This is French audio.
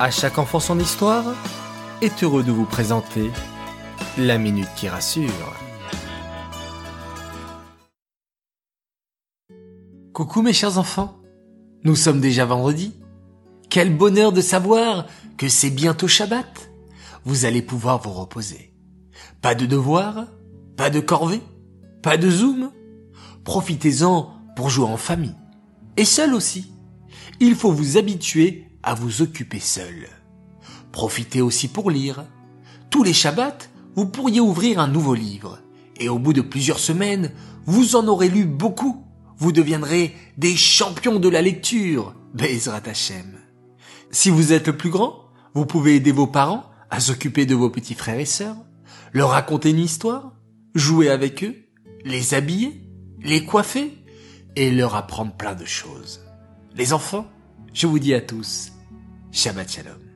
À chaque enfant son histoire est heureux de vous présenter la minute qui rassure. Coucou mes chers enfants, nous sommes déjà vendredi. Quel bonheur de savoir que c'est bientôt Shabbat. Vous allez pouvoir vous reposer. Pas de devoirs, pas de corvée, pas de zoom. Profitez-en pour jouer en famille. Et seul aussi. Il faut vous habituer vous occuper seul. Profitez aussi pour lire. Tous les Shabbats, vous pourriez ouvrir un nouveau livre. Et au bout de plusieurs semaines, vous en aurez lu beaucoup. Vous deviendrez des champions de la lecture. Bezrat Hashem. Si vous êtes le plus grand, vous pouvez aider vos parents à s'occuper de vos petits frères et sœurs, leur raconter une histoire, jouer avec eux, les habiller, les coiffer et leur apprendre plein de choses. Les enfants, je vous dis à tous, Shabbat Shalom.